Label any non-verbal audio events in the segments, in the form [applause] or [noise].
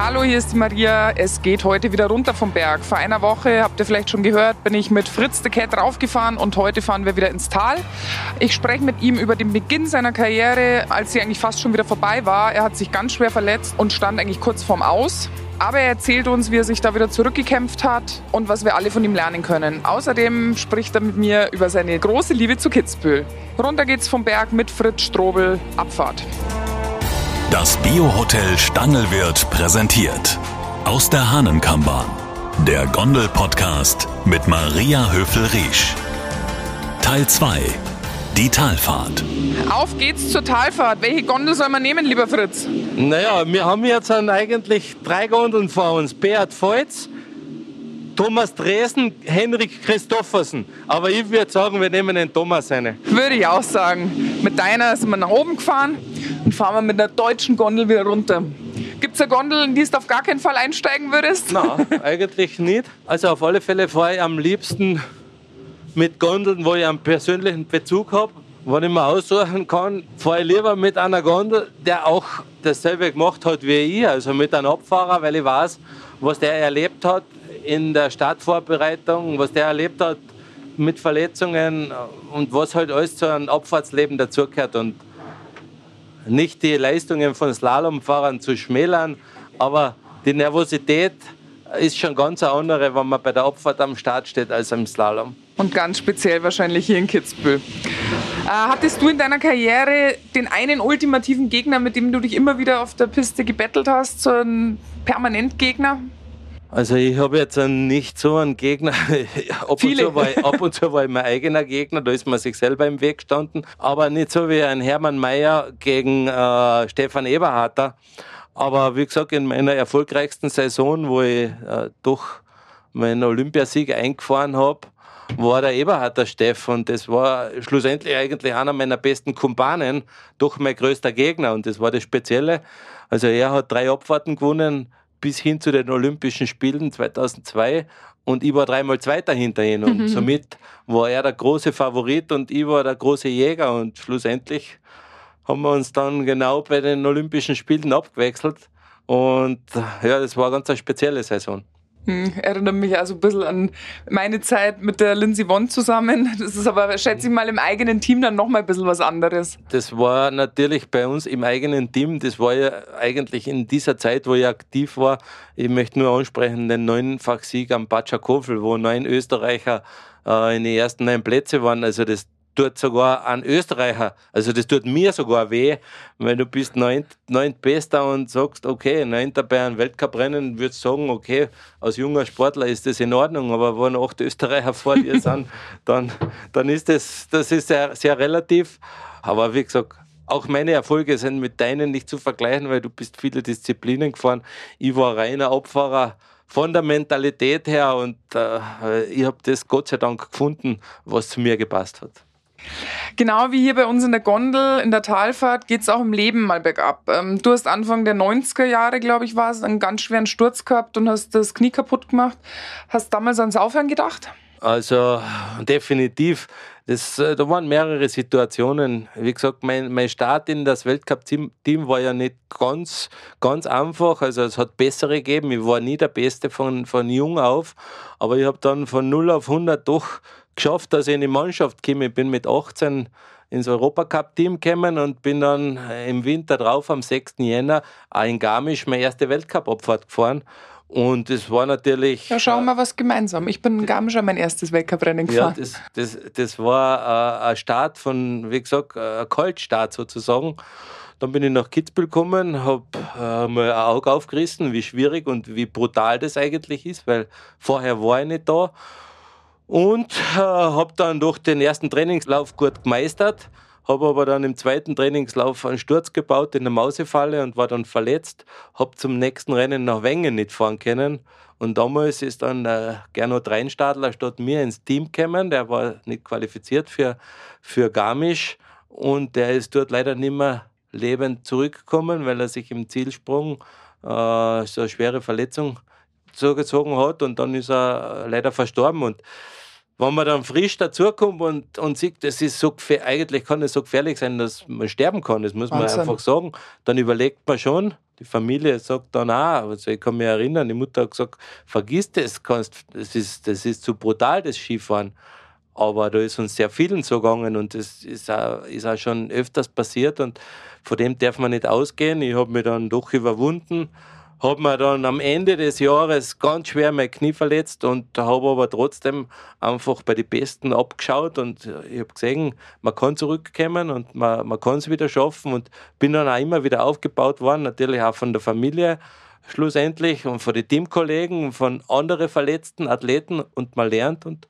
Hallo, hier ist die Maria. Es geht heute wieder runter vom Berg. Vor einer Woche, habt ihr vielleicht schon gehört, bin ich mit Fritz de Cat raufgefahren und heute fahren wir wieder ins Tal. Ich spreche mit ihm über den Beginn seiner Karriere, als sie eigentlich fast schon wieder vorbei war. Er hat sich ganz schwer verletzt und stand eigentlich kurz vorm Aus. Aber er erzählt uns, wie er sich da wieder zurückgekämpft hat und was wir alle von ihm lernen können. Außerdem spricht er mit mir über seine große Liebe zu Kitzbühel. Runter geht's vom Berg mit Fritz Strobel. Abfahrt. Das Biohotel Stangelwirt präsentiert aus der Hahnenkammbahn. Der Gondel-Podcast mit Maria Höfel-Riesch. Teil 2. Die Talfahrt. Auf geht's zur Talfahrt. Welche Gondel soll man nehmen, lieber Fritz? Naja, wir haben jetzt eigentlich drei Gondeln vor uns. Beat Volz, Thomas Dresen, Henrik Christoffersen. Aber ich würde sagen, wir nehmen den Thomas eine. Würde ich auch sagen. Mit deiner sind wir nach oben gefahren und fahren wir mit einer deutschen Gondel wieder runter. Gibt es eine Gondel, in die du auf gar keinen Fall einsteigen würdest? Nein, eigentlich nicht. Also auf alle Fälle fahre ich am liebsten mit Gondeln, wo ich einen persönlichen Bezug habe. Wenn ich mir aussuchen kann, fahre ich lieber mit einer Gondel, der auch dasselbe gemacht hat wie ich, also mit einem Abfahrer, weil ich weiß, was der erlebt hat in der Startvorbereitung, was der erlebt hat mit Verletzungen und was halt alles zu einem Abfahrtsleben dazugehört. Und nicht die Leistungen von Slalomfahrern zu schmälern, aber die Nervosität ist schon ganz eine andere, wenn man bei der Abfahrt am Start steht, als im Slalom. Und ganz speziell wahrscheinlich hier in Kitzbühel. Äh, hattest du in deiner Karriere den einen ultimativen Gegner, mit dem du dich immer wieder auf der Piste gebettelt hast, so einen Permanentgegner? Also ich habe jetzt nicht so einen Gegner. [laughs] ab, und zu war, ab und zu war ich mein eigener Gegner, da ist man sich selber im Weg gestanden. Aber nicht so wie ein Hermann Mayer gegen äh, Stefan Eberharter. Aber wie gesagt, in meiner erfolgreichsten Saison, wo ich äh, doch meinen Olympiasieg eingefahren habe, war der Eberharter Steff und das war schlussendlich eigentlich einer meiner besten Kumpanen, doch mein größter Gegner und das war das Spezielle. Also er hat drei Abfahrten gewonnen, bis hin zu den Olympischen Spielen 2002 und ich war dreimal Zweiter hinter ihm und mhm. somit war er der große Favorit und ich war der große Jäger und schlussendlich haben wir uns dann genau bei den Olympischen Spielen abgewechselt und ja, das war eine ganz spezielle Saison. Hm, erinnert mich also ein bisschen an meine Zeit mit der Lindsay Vonn zusammen. Das ist aber, schätze ich mal, im eigenen Team dann nochmal ein bisschen was anderes. Das war natürlich bei uns im eigenen Team. Das war ja eigentlich in dieser Zeit, wo ich aktiv war. Ich möchte nur ansprechen, den neunfach Sieg am Batschakofel, wo neun Österreicher äh, in den ersten neun Plätze waren. Also das tut sogar ein Österreicher, also das tut mir sogar weh, weil du bist neunt, neunt Bester und sagst, okay, neunter bei einem Weltcuprennen, würdest sagen, okay, als junger Sportler ist das in Ordnung, aber wenn acht Österreicher vor dir [laughs] sind, dann, dann ist das, das ist sehr, sehr relativ. Aber wie gesagt, auch meine Erfolge sind mit deinen nicht zu vergleichen, weil du bist viele Disziplinen gefahren. Ich war reiner Abfahrer von der Mentalität her und äh, ich habe das Gott sei Dank gefunden, was zu mir gepasst hat. Genau wie hier bei uns in der Gondel, in der Talfahrt, geht es auch im Leben mal bergab. Ähm, du hast Anfang der 90er Jahre, glaube ich, war es, einen ganz schweren Sturz gehabt und hast das Knie kaputt gemacht. Hast damals ans Aufhören gedacht? Also definitiv. Das, äh, da waren mehrere Situationen. Wie gesagt, mein, mein Start in das Weltcup-Team war ja nicht ganz, ganz einfach. Also es hat bessere gegeben. Ich war nie der Beste von, von jung auf. Aber ich habe dann von 0 auf 100 doch geschafft, dass ich in die Mannschaft komme. Ich bin mit 18 ins Europacup-Team gekommen und bin dann äh, im Winter drauf, am 6. Jänner, auch in Garmisch meine erste Weltcup-Abfahrt gefahren. Und es war natürlich. Ja, schauen wir mal was gemeinsam. Ich bin in Garmisch mein erstes Weltcuprennen gefahren. Ja, das, das, das war äh, ein Start von, wie gesagt, ein Kaltstart sozusagen. Dann bin ich nach Kitzbühel gekommen, habe äh, mal ein Auge aufgerissen, wie schwierig und wie brutal das eigentlich ist, weil vorher war ich nicht da. Und äh, habe dann durch den ersten Trainingslauf gut gemeistert, habe aber dann im zweiten Trainingslauf einen Sturz gebaut in der Mausefalle und war dann verletzt, habe zum nächsten Rennen nach Wengen nicht fahren können. Und damals ist dann äh, Gernot Reinstadler statt mir ins Team gekommen, der war nicht qualifiziert für, für Garmisch und der ist dort leider nicht mehr lebend zurückgekommen, weil er sich im Zielsprung äh, so eine schwere Verletzung zugezogen hat und dann ist er leider verstorben und wenn man dann frisch dazukommt und, und sieht, das ist so eigentlich kann es so gefährlich sein, dass man sterben kann, das muss man Wahnsinn. einfach sagen, dann überlegt man schon, Die Familie sagt dann auch, also ich kann mich erinnern, die Mutter hat gesagt, vergiss das, kannst, das, ist, das ist zu brutal, das Skifahren. Aber da ist uns sehr vielen so gegangen und das ist auch, ist auch schon öfters passiert und von dem darf man nicht ausgehen. Ich habe mich dann doch überwunden, habe mir dann am Ende des Jahres ganz schwer mein Knie verletzt und habe aber trotzdem einfach bei den Besten abgeschaut und ich habe gesehen, man kann zurückkommen und man, man kann es wieder schaffen und bin dann auch immer wieder aufgebaut worden, natürlich auch von der Familie schlussendlich und von den Teamkollegen, von anderen verletzten Athleten und man lernt und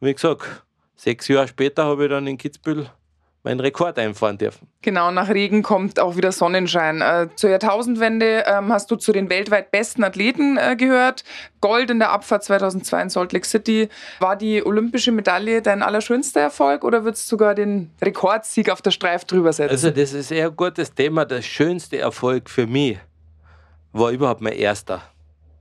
wie gesagt, sechs Jahre später habe ich dann in Kitzbühel meinen Rekord einfahren dürfen. Genau, nach Regen kommt auch wieder Sonnenschein. Äh, zur Jahrtausendwende ähm, hast du zu den weltweit besten Athleten äh, gehört. Gold in der Abfahrt 2002 in Salt Lake City. War die olympische Medaille dein allerschönster Erfolg oder würdest du sogar den Rekordsieg auf der Streif drüber setzen? Also das ist eher ein gutes Thema. Der schönste Erfolg für mich war überhaupt mein erster.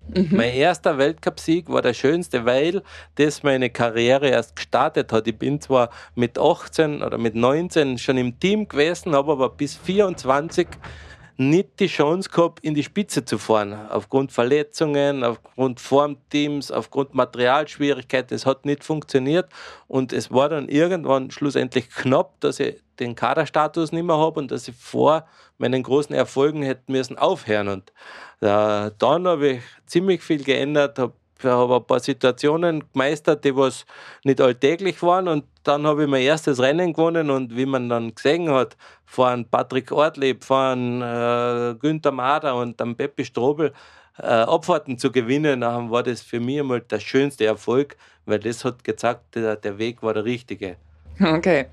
Mhm. Mein erster Weltcupsieg war der schönste, weil das meine Karriere erst gestartet hat. Ich bin zwar mit 18 oder mit 19 schon im Team gewesen, habe aber bis 24 nicht die Chance gehabt, in die Spitze zu fahren. Aufgrund Verletzungen, aufgrund Formteams, aufgrund Materialschwierigkeiten. Es hat nicht funktioniert und es war dann irgendwann schlussendlich knapp, dass ich den Kaderstatus nicht mehr habe und dass ich vor meinen großen Erfolgen hätte müssen aufhören. Und äh, dann habe ich ziemlich viel geändert, habe habe ein paar Situationen gemeistert, die was nicht alltäglich waren und dann habe ich mein erstes Rennen gewonnen und wie man dann gesehen hat, von Patrick Ortlieb, von äh, Günther Mader und dann Peppi Strobel äh, Abfahrten zu gewinnen, dann war das für mich einmal der schönste Erfolg, weil das hat gezeigt, der, der Weg war der richtige. Okay.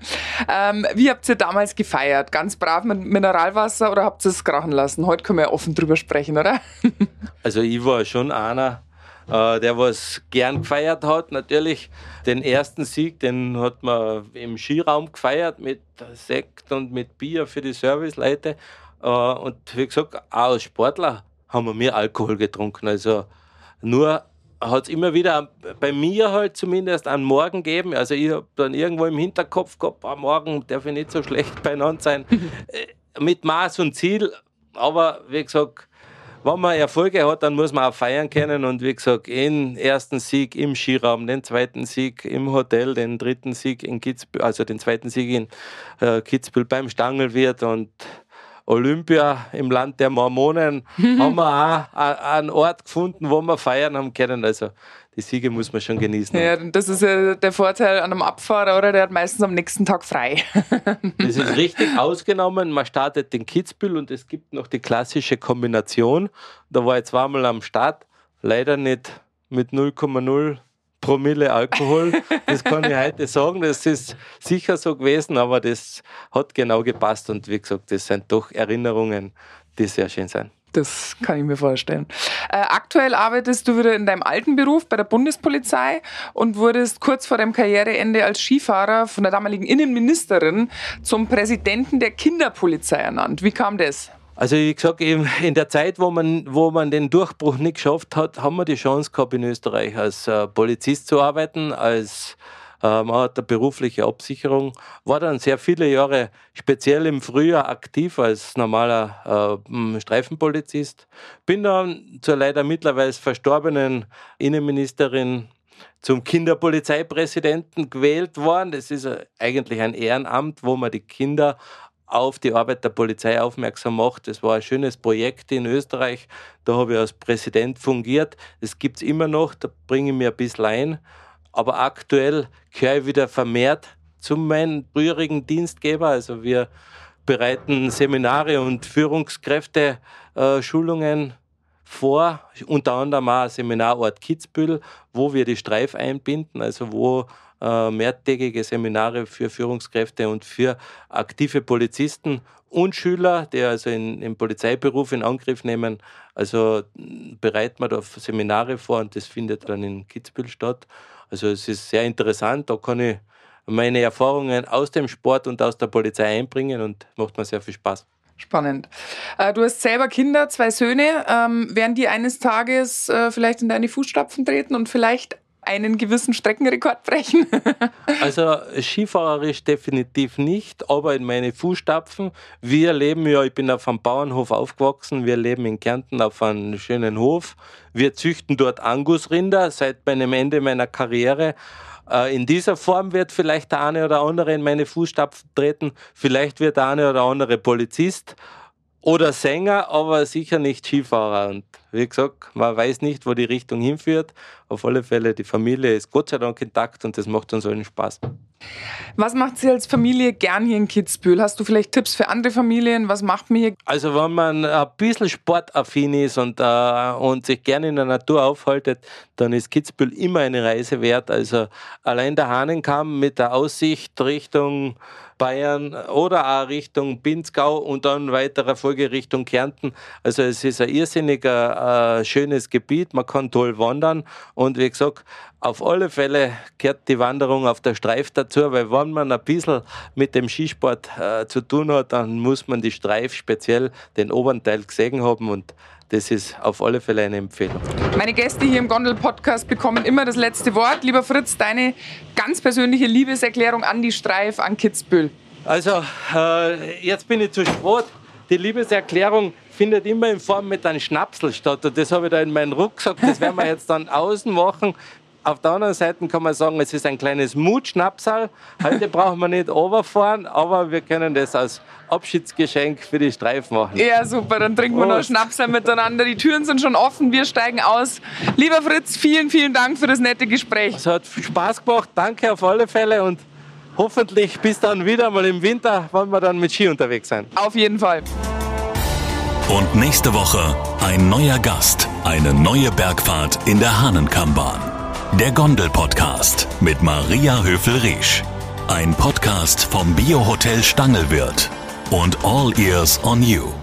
Ähm, wie habt ihr damals gefeiert? Ganz brav mit Mineralwasser oder habt ihr es krachen lassen? Heute können wir ja offen drüber sprechen, oder? [laughs] also ich war schon einer, äh, der was gern gefeiert hat. Natürlich den ersten Sieg, den hat man im Skiraum gefeiert mit Sekt und mit Bier für die Serviceleute. Äh, und wie gesagt, auch als Sportler haben wir mehr Alkohol getrunken. Also nur hat es immer wieder bei mir halt zumindest einen Morgen gegeben. Also ich habe dann irgendwo im Hinterkopf gehabt, am Morgen darf ich nicht so schlecht beieinander sein. [laughs] Äh, mit Maß und Ziel. Aber wie gesagt, wenn man Erfolge hat, dann muss man auch feiern können. Und wie gesagt, den ersten Sieg im Skiraum, den zweiten Sieg im Hotel, den dritten Sieg in Kitzbühel, also den zweiten Sieg in äh, Kitzbühel beim Stangelwirt und Olympia im Land der Mormonen [laughs] haben wir auch einen Ort gefunden, wo wir feiern haben können. Also die Siege muss man schon genießen. Ja, das ist ja der Vorteil an einem Abfahrer, oder? Der hat meistens am nächsten Tag frei. [laughs] das ist richtig ausgenommen. Man startet den Kitzbühel und es gibt noch die klassische Kombination. Da war ich zweimal am Start, leider nicht mit 0,0 Promille Alkohol. Das kann ich heute sagen. Das ist sicher so gewesen, aber das hat genau gepasst. Und wie gesagt, das sind doch Erinnerungen, die sehr schön sind. Das kann ich mir vorstellen. Äh, aktuell arbeitest du wieder in deinem alten Beruf bei der Bundespolizei und wurdest kurz vor deinem Karriereende als Skifahrer von der damaligen Innenministerin zum Präsidenten der Kinderpolizei ernannt. Wie kam das? Also wie gesagt, in der Zeit, wo man, wo man den Durchbruch nicht geschafft hat, haben wir die Chance gehabt, in Österreich als äh, Polizist zu arbeiten, als äh, hat eine berufliche Absicherung, war dann sehr viele Jahre speziell im Frühjahr aktiv als normaler äh, Streifenpolizist. Bin dann zur leider mittlerweile verstorbenen Innenministerin zum Kinderpolizeipräsidenten gewählt worden. Das ist eigentlich ein Ehrenamt, wo man die Kinder auf die Arbeit der Polizei aufmerksam macht. Das war ein schönes Projekt in Österreich. Da habe ich als Präsident fungiert. Das gibt es immer noch, da bringe ich mir ein bisschen ein. Aber aktuell gehöre ich wieder vermehrt zu meinen früheren Dienstgeber. Also wir bereiten Seminare und Führungskräfte-Schulungen vor, unter anderem auch Seminarort Kitzbühel, wo wir die Streif einbinden, also wo äh, mehrtägige Seminare für Führungskräfte und für aktive Polizisten und Schüler, die also in, im Polizeiberuf in Angriff nehmen. Also bereiten wir da Seminare vor und das findet dann in Kitzbühel statt. Also es ist sehr interessant, da kann ich meine Erfahrungen aus dem Sport und aus der Polizei einbringen und macht mir sehr viel Spaß. Spannend. Äh, du hast selber Kinder, zwei Söhne. Ähm, werden die eines Tages äh, vielleicht in deine Fußstapfen treten und vielleicht einen gewissen Streckenrekord brechen? [laughs] also skifahrerisch definitiv nicht, aber in meine Fußstapfen. Wir leben ja, ich bin auf einem Bauernhof aufgewachsen, wir leben in Kärnten auf einem schönen Hof. Wir züchten dort Angusrinder seit meinem Ende meiner Karriere. Äh, in dieser Form wird vielleicht der eine oder andere in meine Fußstapfen treten, vielleicht wird der eine oder andere Polizist oder Sänger, aber sicher nicht Skifahrer. Und wie gesagt, man weiß nicht, wo die Richtung hinführt. Auf alle Fälle, die Familie ist Gott sei Dank intakt und das macht uns allen Spaß. Was macht Sie als Familie gern hier in Kitzbühel? Hast du vielleicht Tipps für andere Familien? Was macht man hier? Also wenn man ein bisschen sportaffin ist und, äh, und sich gerne in der Natur aufhaltet, dann ist Kitzbühel immer eine Reise wert. Also allein der Hahnenkamm mit der Aussicht Richtung Bayern oder auch Richtung Pinzgau und dann weiterer Folge Richtung Kärnten. Also es ist ein irrsinniger äh, schönes Gebiet, man kann toll wandern und wie gesagt, auf alle Fälle gehört die Wanderung auf der Streif dazu, weil wenn man ein bisschen mit dem Skisport äh, zu tun hat, dann muss man die Streif speziell den oberen Teil gesehen haben und das ist auf alle Fälle eine Empfehlung. Meine Gäste hier im Gondel-Podcast bekommen immer das letzte Wort. Lieber Fritz, deine ganz persönliche Liebeserklärung an die Streif, an Kitzbühel. Also, äh, jetzt bin ich zu spät. Die Liebeserklärung findet immer in Form mit einem Schnapsel statt. Und das habe ich da in meinen Rucksack. Das werden wir [laughs] jetzt dann außen machen. Auf der anderen Seite kann man sagen, es ist ein kleines Mutschnapsal. Heute [laughs] brauchen wir nicht runterfahren, aber wir können das als Abschiedsgeschenk für die Streif machen. Ja, super. Dann trinken wir noch Schnapsal miteinander. Die Türen sind schon offen, wir steigen aus. Lieber Fritz, vielen, vielen Dank für das nette Gespräch. Es hat Spaß gemacht. Danke auf alle Fälle und hoffentlich bis dann wieder mal im Winter, wenn wir dann mit Ski unterwegs sind. Auf jeden Fall. Und nächste Woche ein neuer Gast, eine neue Bergfahrt in der Hahnenkammbahn. Der Gondel-Podcast mit Maria Höfel-Riesch. Ein Podcast vom Biohotel Stangelwirt und All Ears on You.